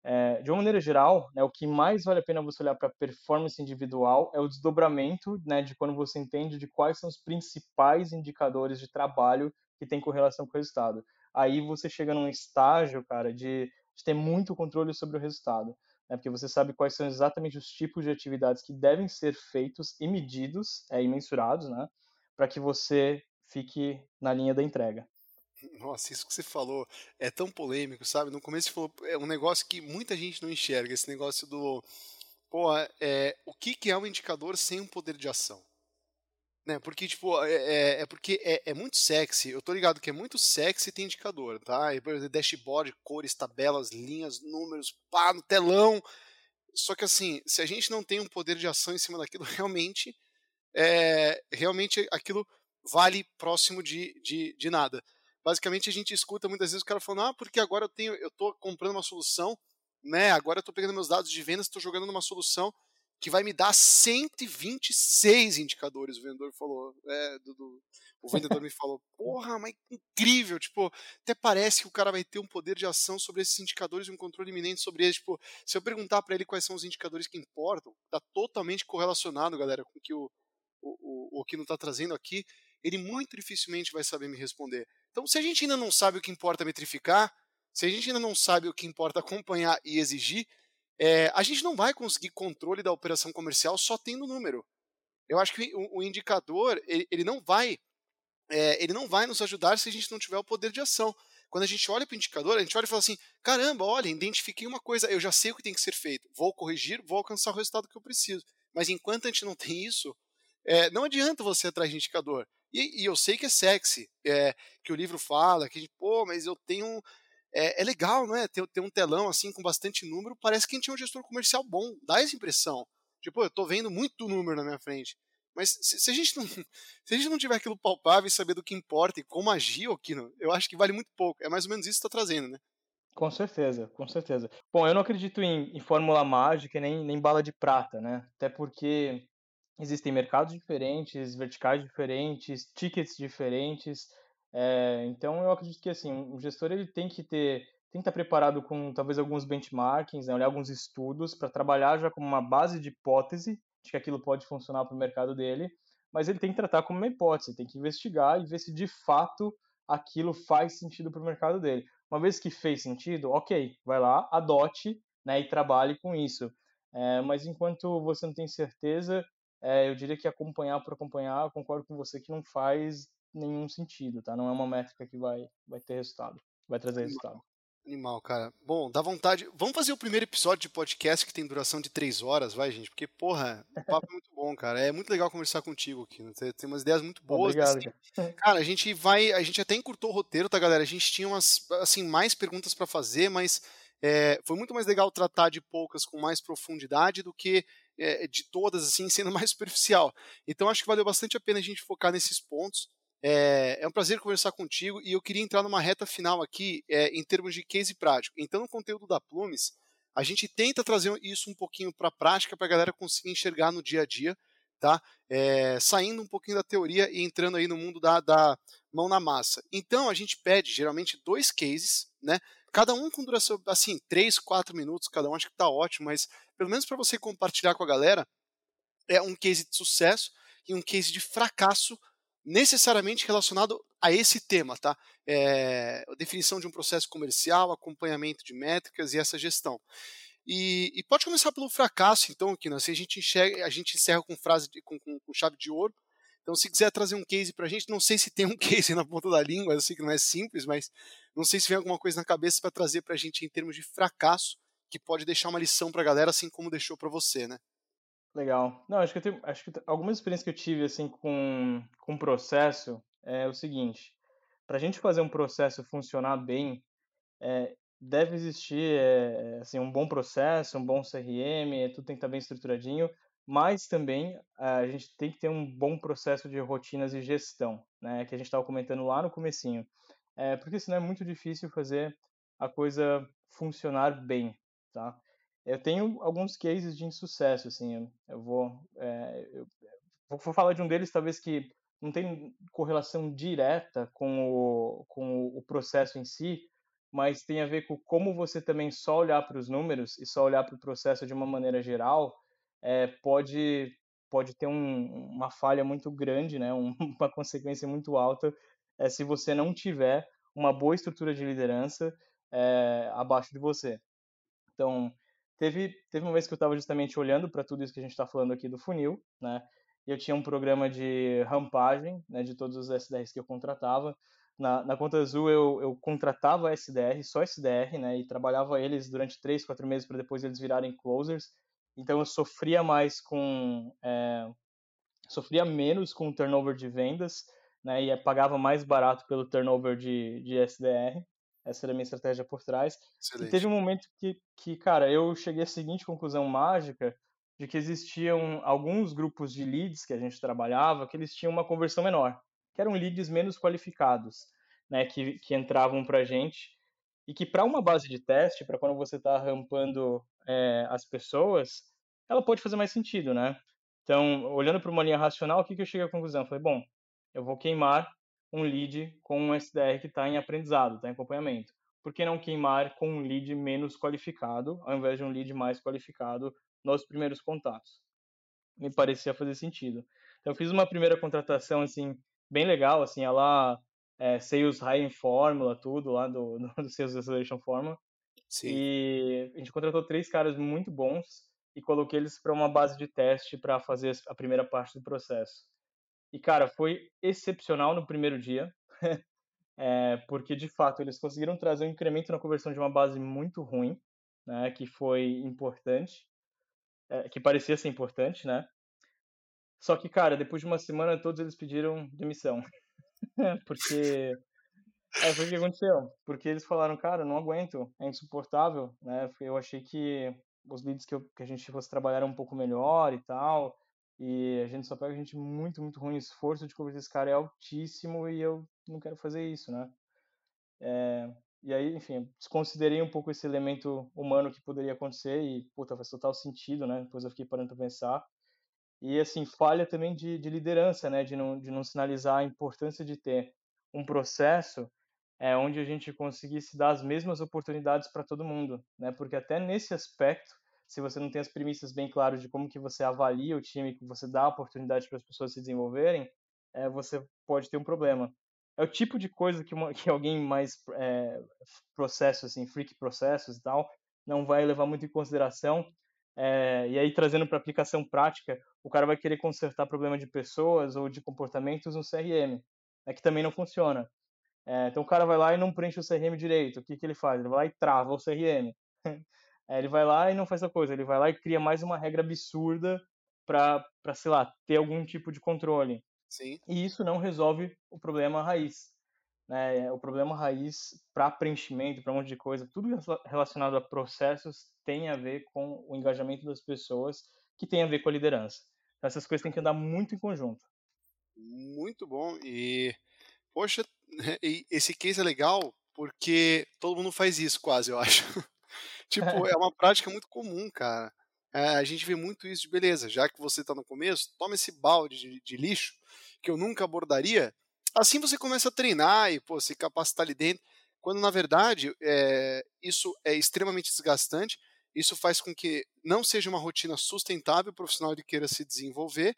Speaker 3: é, de uma maneira geral, né, o que mais vale a pena você olhar para a performance individual é o desdobramento né, de quando você entende de quais são os principais indicadores de trabalho que tem correlação com o resultado. Aí você chega num estágio, cara, de, de ter muito controle sobre o resultado. Né? Porque você sabe quais são exatamente os tipos de atividades que devem ser feitos e medidos é, e mensurados, né? Para que você fique na linha da entrega.
Speaker 2: Nossa, isso que você falou é tão polêmico, sabe? No começo você falou, é um negócio que muita gente não enxerga, esse negócio do. Pô, é, o que, que é um indicador sem um poder de ação? Né? Porque, tipo, é, é, é porque é, é, muito sexy. Eu tô ligado que é muito sexy ter indicador, tá? E, dashboard, cores, tabelas, linhas, números, pá, no telão. Só que assim, se a gente não tem um poder de ação em cima daquilo, realmente, é, realmente aquilo vale próximo de, de, de nada basicamente a gente escuta muitas vezes o cara falando, ah, porque agora eu tenho, eu tô comprando uma solução, né? Agora eu tô pegando meus dados de vendas, estou jogando numa solução que vai me dar 126 indicadores, o vendedor falou. É, do, do, o vendedor me falou, porra, mas incrível, tipo, até parece que o cara vai ter um poder de ação sobre esses indicadores e um controle iminente sobre eles. Tipo, se eu perguntar para ele quais são os indicadores que importam, tá totalmente correlacionado, galera, com o que o, o, o, o que não está trazendo aqui, ele muito dificilmente vai saber me responder. Então, se a gente ainda não sabe o que importa metrificar, se a gente ainda não sabe o que importa acompanhar e exigir, é, a gente não vai conseguir controle da operação comercial só tendo número. Eu acho que o, o indicador ele, ele, não vai é, ele não vai nos ajudar se a gente não tiver o poder de ação. Quando a gente olha para o indicador, a gente olha e fala assim: caramba, olha, identifiquei uma coisa, eu já sei o que tem que ser feito, vou corrigir, vou alcançar o resultado que eu preciso. Mas enquanto a gente não tem isso, é, não adianta você atrás de indicador. E, e, eu sei que é sexy, é, que o livro fala, que, pô, mas eu tenho. É, é legal, não é? Ter, ter, um telão assim com bastante número, parece que a gente é um gestor comercial bom, dá essa impressão. Tipo, eu tô vendo muito número na minha frente. Mas se, se, a gente não, se a gente não tiver aquilo palpável e saber do que importa e como agir aqui, eu acho que vale muito pouco. É mais ou menos isso que está trazendo, né?
Speaker 3: Com certeza, com certeza. Bom, eu não acredito em, em fórmula mágica nem, nem bala de prata, né? Até porque existem mercados diferentes, verticais diferentes, tickets diferentes. É, então eu acredito que assim, o gestor ele tem que ter, tem que estar preparado com talvez alguns benchmarkings, né, olhar alguns estudos para trabalhar já como uma base de hipótese de que aquilo pode funcionar para o mercado dele, mas ele tem que tratar como uma hipótese, tem que investigar e ver se de fato aquilo faz sentido para o mercado dele. Uma vez que fez sentido, ok, vai lá, adote né, e trabalhe com isso. É, mas enquanto você não tem certeza, é, eu diria que acompanhar por acompanhar, concordo com você que não faz nenhum sentido, tá? Não é uma métrica que vai, vai ter resultado, vai trazer resultado.
Speaker 2: Animal, cara. Bom, dá vontade. Vamos fazer o primeiro episódio de podcast que tem duração de três horas, vai, gente? Porque, porra, o papo é muito bom, cara. É muito legal conversar contigo aqui. Né? Tem umas ideias muito boas.
Speaker 3: Obrigado, assim.
Speaker 2: cara. cara. a gente vai. A gente até encurtou o roteiro, tá, galera? A gente tinha umas, assim, mais perguntas para fazer, mas é, foi muito mais legal tratar de poucas com mais profundidade do que é, de todas, assim, sendo mais superficial. Então acho que valeu bastante a pena a gente focar nesses pontos. É, é um prazer conversar contigo e eu queria entrar numa reta final aqui é, em termos de case prático. Então, no conteúdo da Plumes, a gente tenta trazer isso um pouquinho para a prática para a galera conseguir enxergar no dia a dia, tá? É, saindo um pouquinho da teoria e entrando aí no mundo da, da mão na massa. Então, a gente pede geralmente dois cases, né? Cada um com duração, assim, 3, 4 minutos, cada um acho que está ótimo, mas pelo menos para você compartilhar com a galera, é um case de sucesso e um case de fracasso necessariamente relacionado a esse tema, tá? É, definição de um processo comercial, acompanhamento de métricas e essa gestão. E, e pode começar pelo fracasso, então, né? Se a gente enxerga, a gente encerra com frase de, com, com, com chave de ouro. Então, se quiser trazer um case para a gente, não sei se tem um case na ponta da língua, eu sei que não é simples, mas não sei se vem alguma coisa na cabeça para trazer para a gente em termos de fracasso, que pode deixar uma lição para a galera, assim como deixou para você, né?
Speaker 3: Legal. Não, acho que eu tenho, acho que algumas experiências que eu tive assim com com processo é o seguinte: para a gente fazer um processo funcionar bem, é, deve existir é, assim um bom processo, um bom CRM, tudo tem que estar bem estruturadinho, mas também a gente tem que ter um bom processo de rotinas e gestão, né, que a gente estava comentando lá no comecinho, é, porque senão é muito difícil fazer a coisa funcionar bem, tá? Eu tenho alguns cases de insucesso, assim, eu vou, é, eu vou falar de um deles talvez que não tem correlação direta com o, com o processo em si, mas tem a ver com como você também só olhar para os números e só olhar para o processo de uma maneira geral é, pode pode ter um, uma falha muito grande, né, um, uma consequência muito alta é se você não tiver uma boa estrutura de liderança é, abaixo de você. Então, teve, teve uma vez que eu estava justamente olhando para tudo isso que a gente está falando aqui do funil, né? Eu tinha um programa de rampagem, né, de todos os SDRs que eu contratava. Na, na Conta Azul eu, eu contratava SDR, só SDR, né, e trabalhava eles durante três, quatro meses para depois eles virarem closers. Então eu sofria mais com, é, sofria menos com o turnover de vendas, né, e pagava mais barato pelo turnover de, de SDR. Essa era a minha estratégia por trás. Excelente. E teve um momento que, que, cara, eu cheguei à seguinte conclusão mágica, de que existiam alguns grupos de leads que a gente trabalhava que eles tinham uma conversão menor, que eram leads menos qualificados, né, que, que entravam para a gente e que para uma base de teste, para quando você está rampando é, as pessoas, ela pode fazer mais sentido, né? Então, olhando para uma linha racional, o que, que eu cheguei à conclusão? Eu falei, bom, eu vou queimar um lead com um SDR que está em aprendizado, está em acompanhamento. Por que não queimar com um lead menos qualificado, ao invés de um lead mais qualificado nos primeiros contatos? Me parecia fazer sentido. Então, eu fiz uma primeira contratação, assim, bem legal, assim, ela é, Sales High Formula, tudo lá do, do Sales Acceleration Formula. Sim. E a gente contratou três caras muito bons e coloquei eles para uma base de teste para fazer a primeira parte do processo. E, cara, foi excepcional no primeiro dia, é, porque de fato eles conseguiram trazer um incremento na conversão de uma base muito ruim, né, que foi importante, é, que parecia ser importante, né? Só que, cara, depois de uma semana todos eles pediram demissão, porque é, foi o que aconteceu. Porque eles falaram, cara, não aguento, é insuportável, né? Eu achei que os leads que, eu, que a gente fosse trabalhar um pouco melhor e tal, e a gente só pega gente muito, muito ruim. O esforço de converter esse cara é altíssimo e eu não quero fazer isso, né? É, e aí, enfim, desconsiderei um pouco esse elemento humano que poderia acontecer e, puta, faz total sentido, né? Depois eu fiquei parando para pensar. E, assim, falha também de, de liderança, né? De não, de não sinalizar a importância de ter um processo é, onde a gente conseguisse dar as mesmas oportunidades para todo mundo, né? Porque até nesse aspecto se você não tem as premissas bem claras de como que você avalia o time, que você dá a oportunidade para as pessoas se desenvolverem, é, você pode ter um problema. É o tipo de coisa que, uma, que alguém mais é, processo, assim, freak processos e tal, não vai levar muito em consideração. É, e aí, trazendo para aplicação prática, o cara vai querer consertar problema de pessoas ou de comportamentos no CRM, é que também não funciona. É, então, o cara vai lá e não preenche o CRM direito. O que, que ele faz? Ele vai lá e trava o CRM. É, ele vai lá e não faz a coisa, ele vai lá e cria mais uma regra absurda para, sei lá, ter algum tipo de controle.
Speaker 2: Sim.
Speaker 3: E isso não resolve o problema raiz. Né? O problema raiz para preenchimento, para um monte de coisa, tudo relacionado a processos tem a ver com o engajamento das pessoas, que tem a ver com a liderança. Então, essas coisas têm que andar muito em conjunto.
Speaker 2: Muito bom. E, poxa, esse case é legal porque todo mundo faz isso quase, eu acho. Tipo, é uma prática muito comum, cara. É, a gente vê muito isso de beleza, já que você está no começo, toma esse balde de, de, lixo que eu nunca abordaria. Assim você começa a treinar e pô, se capacitar ali dentro. Quando na verdade é, isso é extremamente desgastante, isso faz com que não seja uma rotina sustentável o profissional que queira se desenvolver.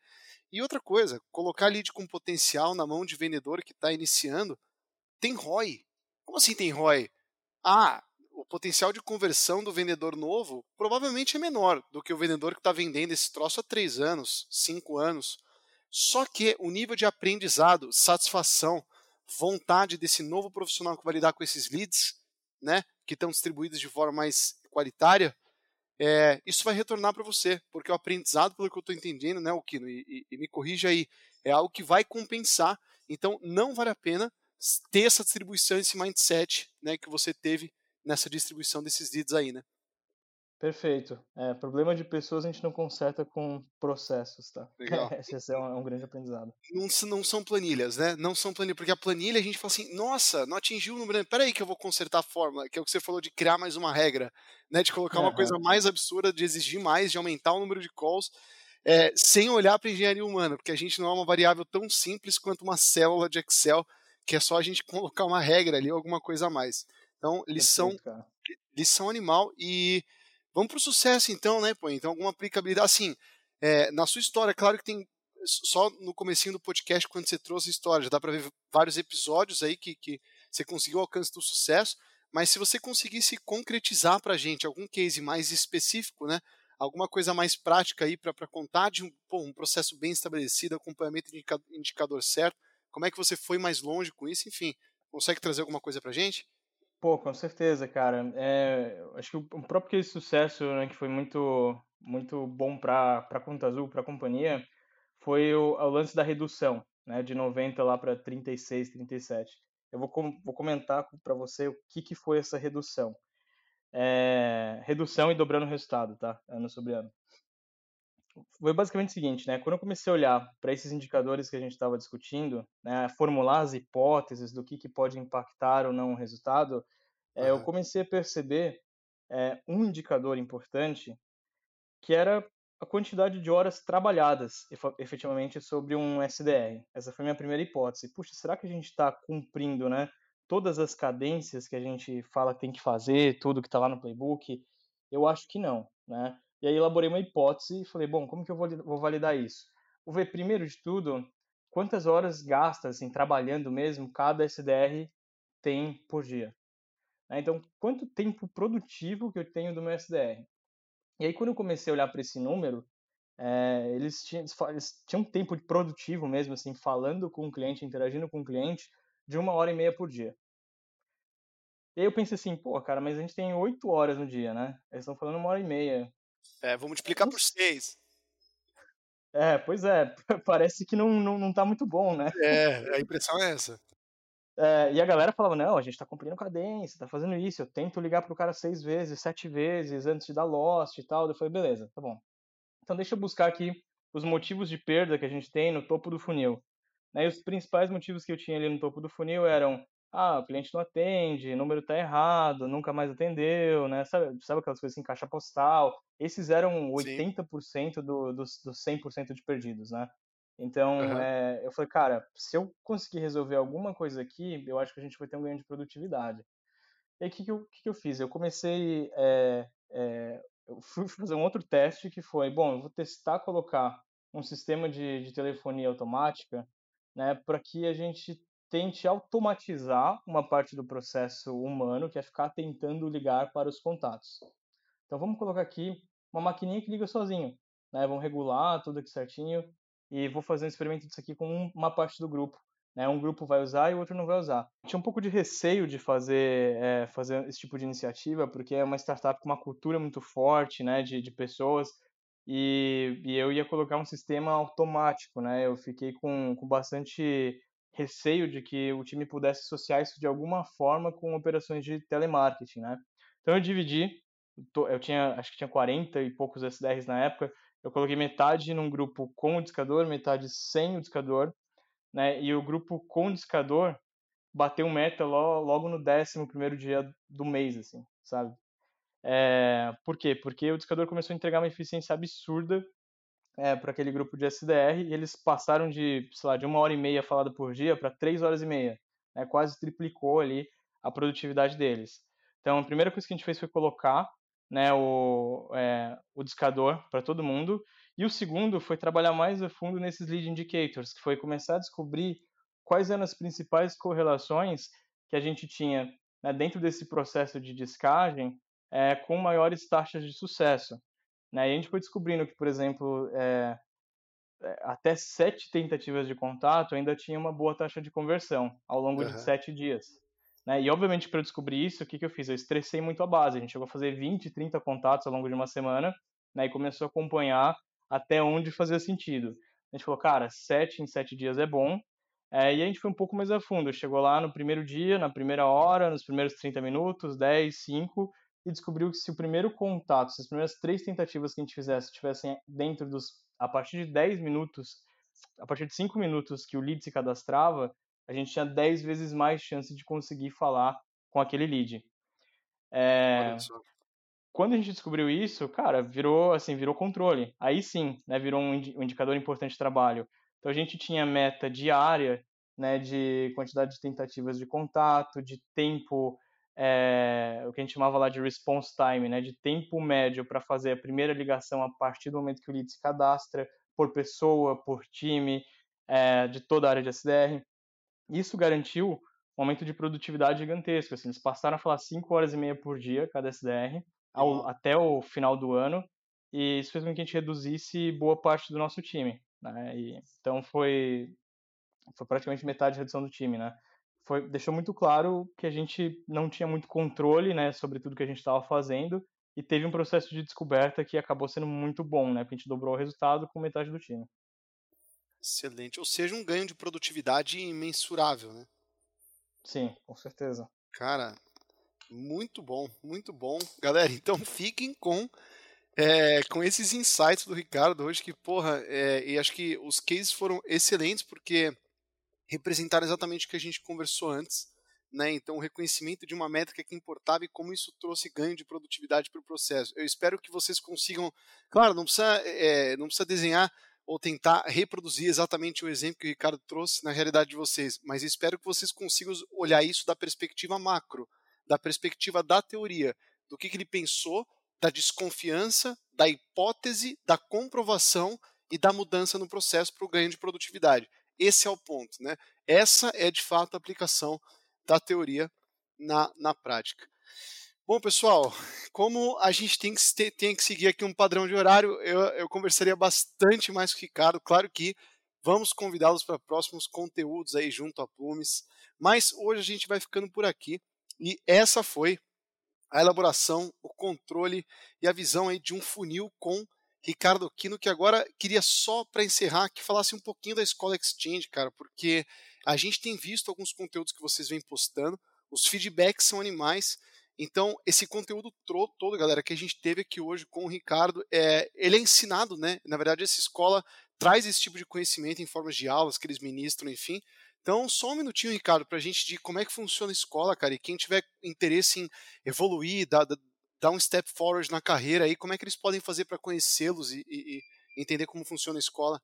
Speaker 2: E outra coisa, colocar lead com potencial na mão de vendedor que está iniciando tem ROI. Como assim tem ROI? Ah, o potencial de conversão do vendedor novo provavelmente é menor do que o vendedor que está vendendo esse troço há três anos, cinco anos. Só que o nível de aprendizado, satisfação, vontade desse novo profissional que vai lidar com esses leads, né, que estão distribuídos de forma mais qualitária, é, isso vai retornar para você, porque o aprendizado, pelo que eu estou entendendo, né, Kino, e, e, e me corrija aí, é algo que vai compensar. Então, não vale a pena ter essa distribuição, esse mindset né, que você teve nessa distribuição desses leads aí, né?
Speaker 3: Perfeito. É, problema de pessoas a gente não conserta com processos, tá?
Speaker 2: Legal.
Speaker 3: Esse é um, é um, grande aprendizado.
Speaker 2: Não, não são planilhas, né? Não são planilhas, porque a planilha a gente fala assim, nossa, não atingiu o número. Peraí que eu vou consertar a fórmula, que é o que você falou de criar mais uma regra, né? De colocar uma uhum. coisa mais absurda, de exigir mais, de aumentar o número de calls, é, sem olhar para engenharia humana, porque a gente não é uma variável tão simples quanto uma célula de Excel, que é só a gente colocar uma regra ali, alguma coisa a mais. Então, lição, Perfeito, lição animal e vamos para o sucesso então, né, pô? Então, alguma aplicabilidade, assim, é, na sua história, claro que tem só no comecinho do podcast, quando você trouxe a história, já dá para ver vários episódios aí que, que você conseguiu o alcance do sucesso, mas se você conseguisse concretizar para a gente algum case mais específico, né, alguma coisa mais prática aí para contar de um, pô, um processo bem estabelecido, acompanhamento de indicador certo, como é que você foi mais longe com isso, enfim, consegue trazer alguma coisa para a gente?
Speaker 3: Pô, com certeza, cara. É, acho que o próprio de sucesso, né, que foi muito, muito bom para a Conta Azul, para a companhia, foi o, o, lance da redução, né, de 90 lá para 36, 37. Eu vou, com, vou comentar para você o que, que foi essa redução. É, redução e dobrando o resultado, tá? Ano sobre ano. Foi basicamente o seguinte, né? Quando eu comecei a olhar para esses indicadores que a gente estava discutindo, né, formular as hipóteses do que, que pode impactar ou não o resultado, é, eu comecei a perceber é, um indicador importante que era a quantidade de horas trabalhadas efetivamente sobre um SDR. Essa foi a minha primeira hipótese. Puxa, será que a gente está cumprindo né, todas as cadências que a gente fala que tem que fazer, tudo que está lá no playbook? Eu acho que não. Né? E aí elaborei uma hipótese e falei, bom, como que eu vou, vou validar isso? Vou ver, primeiro de tudo, quantas horas gastas, assim, trabalhando mesmo, cada SDR tem por dia. Né? Então, quanto tempo produtivo que eu tenho do meu SDR? E aí, quando eu comecei a olhar para esse número, é, eles, tinham, eles tinham um tempo produtivo mesmo, assim, falando com o cliente, interagindo com o cliente, de uma hora e meia por dia. E aí eu pensei assim, pô, cara, mas a gente tem oito horas no dia, né? Eles estão falando uma hora e meia.
Speaker 2: É, vou multiplicar por seis.
Speaker 3: É, pois é, parece que não, não, não tá muito bom, né?
Speaker 2: É, a impressão é essa.
Speaker 3: É, e a galera falava, não, a gente tá cumprindo cadência, tá fazendo isso, eu tento ligar pro cara seis vezes, sete vezes antes de dar lost e tal. Eu falei, beleza, tá bom. Então deixa eu buscar aqui os motivos de perda que a gente tem no topo do funil. Né, e os principais motivos que eu tinha ali no topo do funil eram ah, o cliente não atende, o número tá errado, nunca mais atendeu, né? Sabe, sabe aquelas coisas assim, caixa postal? Esses eram 80% do, dos, dos 100% de perdidos, né? Então, uhum. é, eu falei, cara, se eu conseguir resolver alguma coisa aqui, eu acho que a gente vai ter um ganho de produtividade. E aí, o que, que, que eu fiz? Eu comecei, é, é, eu fui fazer um outro teste que foi, bom, eu vou testar colocar um sistema de, de telefonia automática, né, para que a gente tente automatizar uma parte do processo humano, que é ficar tentando ligar para os contatos. Então, vamos colocar aqui uma maquininha que liga sozinho, né, vamos regular tudo aqui certinho, e vou fazer um experimento disso aqui com uma parte do grupo. Né? Um grupo vai usar e o outro não vai usar. Tinha um pouco de receio de fazer, é, fazer esse tipo de iniciativa, porque é uma startup com uma cultura muito forte né, de, de pessoas, e, e, eu ia colocar um sistema automático. Né? Eu fiquei com, com bastante receio de que o time pudesse associar isso de alguma forma com operações de telemarketing. Né? Então eu dividi, eu tinha, acho que tinha 40 e poucos SDRs na época, eu coloquei metade num grupo com o discador, metade sem o discador, né? E o grupo com o discador bateu meta logo, no décimo primeiro dia do mês, assim, sabe? É, por quê? Porque o discador começou a entregar uma eficiência absurda é, para aquele grupo de SDR e eles passaram de, sei lá, de uma hora e meia falada por dia para três horas e meia, né? Quase triplicou ali a produtividade deles. Então, a primeira coisa que a gente fez foi colocar né, o, é, o discador para todo mundo. E o segundo foi trabalhar mais a fundo nesses lead indicators, que foi começar a descobrir quais eram as principais correlações que a gente tinha né, dentro desse processo de descagem é, com maiores taxas de sucesso. Né? E a gente foi descobrindo que, por exemplo, é, até sete tentativas de contato ainda tinha uma boa taxa de conversão ao longo uhum. de sete dias. Né? E, obviamente, para descobrir isso, o que, que eu fiz? Eu estressei muito a base. A gente chegou a fazer 20, 30 contatos ao longo de uma semana né? e começou a acompanhar até onde fazia sentido. A gente falou, cara, 7 em 7 dias é bom. É, e a gente foi um pouco mais a fundo. Chegou lá no primeiro dia, na primeira hora, nos primeiros 30 minutos, 10, 5, e descobriu que se o primeiro contato, se as primeiras três tentativas que a gente fizesse tivessem dentro dos. a partir de 10 minutos, a partir de 5 minutos que o lead se cadastrava, a gente tinha 10 vezes mais chance de conseguir falar com aquele lead. É, quando a gente descobriu isso, cara, virou assim, virou controle. Aí sim, né, virou um indicador importante de trabalho. Então a gente tinha meta diária, né, de quantidade de tentativas de contato, de tempo, é, o que a gente chamava lá de response time, né, de tempo médio para fazer a primeira ligação a partir do momento que o lead se cadastra, por pessoa, por time, é, de toda a área de SDR. Isso garantiu um aumento de produtividade gigantesco. Assim, eles passaram a falar 5 horas e meia por dia cada SDR ao, até o final do ano e isso fez com que a gente reduzisse boa parte do nosso time. Né? E, então foi, foi praticamente metade da redução do time. Né? Foi, deixou muito claro que a gente não tinha muito controle né, sobre tudo que a gente estava fazendo e teve um processo de descoberta que acabou sendo muito bom, né? Porque a gente dobrou o resultado com metade do time.
Speaker 2: Excelente. Ou seja, um ganho de produtividade imensurável, né?
Speaker 3: Sim, com certeza.
Speaker 2: Cara, muito bom, muito bom. Galera, então fiquem com é, com esses insights do Ricardo hoje, que, porra, é, e acho que os cases foram excelentes porque representaram exatamente o que a gente conversou antes né? Então, o reconhecimento de uma métrica que importava e como isso trouxe ganho de produtividade para o processo. Eu espero que vocês consigam, claro, não precisa, é, não precisa desenhar ou tentar reproduzir exatamente o exemplo que o Ricardo trouxe na realidade de vocês, mas espero que vocês consigam olhar isso da perspectiva macro, da perspectiva da teoria, do que, que ele pensou, da desconfiança, da hipótese, da comprovação e da mudança no processo para o ganho de produtividade. Esse é o ponto, né? Essa é de fato a aplicação da teoria na, na prática. Bom, pessoal, como a gente tem que, tem que seguir aqui um padrão de horário, eu, eu conversaria bastante mais com o Ricardo. Claro que vamos convidá-los para próximos conteúdos aí junto a Plumes, mas hoje a gente vai ficando por aqui e essa foi a elaboração, o controle e a visão aí de um funil com Ricardo Aquino, que agora queria só para encerrar que falasse um pouquinho da Escola Exchange, cara, porque a gente tem visto alguns conteúdos que vocês vêm postando, os feedbacks são animais. Então, esse conteúdo todo, galera, que a gente teve aqui hoje com o Ricardo, é, ele é ensinado, né? Na verdade, essa escola traz esse tipo de conhecimento em formas de aulas que eles ministram, enfim. Então, só um minutinho, Ricardo, para a gente de como é que funciona a escola, cara, e quem tiver interesse em evoluir, dar, dar um step forward na carreira aí, como é que eles podem fazer para conhecê-los e, e, e entender como funciona a escola?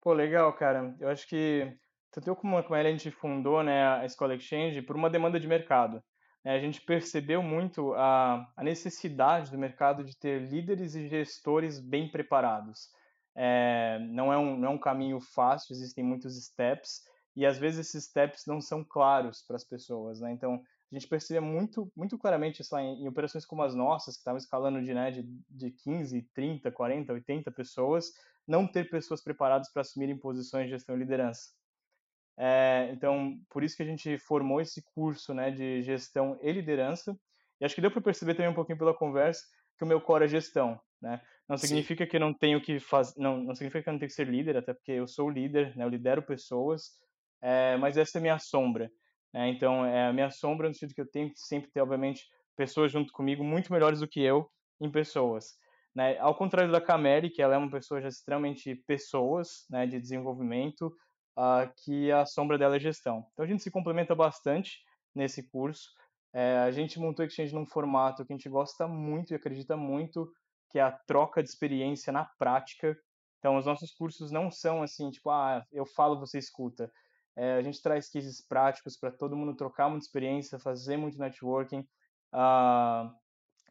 Speaker 3: Pô, legal, cara. Eu acho que tanto eu como, como a gente fundou né, a Escola Exchange por uma demanda de mercado. É, a gente percebeu muito a, a, necessidade do mercado de ter líderes e gestores bem preparados. É, não, é um, não é um caminho fácil, existem muitos steps, e às vezes esses steps não são claros para as pessoas. Né? Então, a gente percebia muito, muito claramente isso lá em, em operações como as nossas, que estavam escalando de, né, de, de 15, 30, 40, 80 pessoas, não ter pessoas preparadas para assumirem posições de gestão e liderança. É, então, por isso que a gente formou esse curso né, de gestão e liderança. E acho que deu para perceber também um pouquinho pela conversa que o meu core é gestão. Né? Não significa Sim. que eu não tenho que fazer, não, não significa que eu não tenho que ser líder, até porque eu sou líder, né, eu lidero pessoas, é, mas essa é a minha sombra. Né? Então, é a minha sombra no sentido que eu tenho que sempre ter, obviamente, pessoas junto comigo muito melhores do que eu em pessoas. Né? Ao contrário da Cameri, que ela é uma pessoa já extremamente pessoas, né, de desenvolvimento, uh, que a sombra dela é gestão. Então a gente se complementa bastante nesse curso. É, a gente montou o Exchange num formato que a gente gosta muito e acredita muito, que é a troca de experiência na prática. Então os nossos cursos não são assim, tipo, ah, eu falo, você escuta. É, a gente traz cases práticos para todo mundo trocar muita experiência, fazer muito networking uh,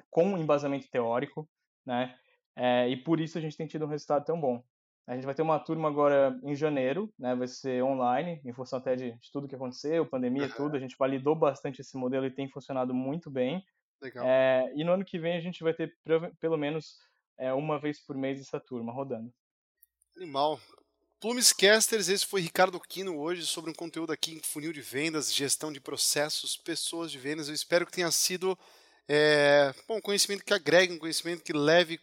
Speaker 3: com embasamento teórico, né? É, e por isso a gente tem tido um resultado tão bom. A gente vai ter uma turma agora em janeiro, né? Vai ser online, em função até de, de tudo que aconteceu, pandemia, uhum. tudo. A gente validou bastante esse modelo e tem funcionado muito bem. Legal. É, e no ano que vem a gente vai ter pelo menos é, uma vez por mês essa turma rodando.
Speaker 2: Animal. Plumescasters, esse foi Ricardo Quino hoje sobre um conteúdo aqui em funil de vendas, gestão de processos, pessoas de vendas. Eu espero que tenha sido é, bom, conhecimento que agregue, um conhecimento que leve,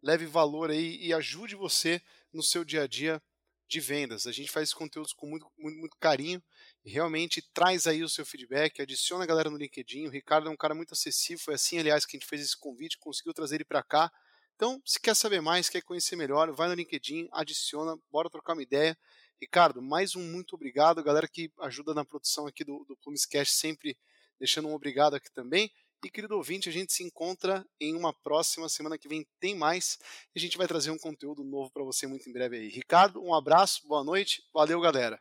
Speaker 2: leve valor aí e ajude você no seu dia a dia de vendas. A gente faz esses conteúdos com muito, muito, muito carinho e realmente traz aí o seu feedback, adiciona a galera no LinkedIn. O Ricardo é um cara muito acessível, foi assim, aliás, que a gente fez esse convite, conseguiu trazer ele para cá. Então, se quer saber mais, quer conhecer melhor, vai no LinkedIn, adiciona, bora trocar uma ideia. Ricardo, mais um muito obrigado, galera que ajuda na produção aqui do, do Plumescast, sempre deixando um obrigado aqui também. E, querido ouvinte, a gente se encontra em uma próxima semana que vem. Tem mais. E a gente vai trazer um conteúdo novo para você muito em breve aí. Ricardo, um abraço, boa noite. Valeu, galera.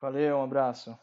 Speaker 3: Valeu, um abraço.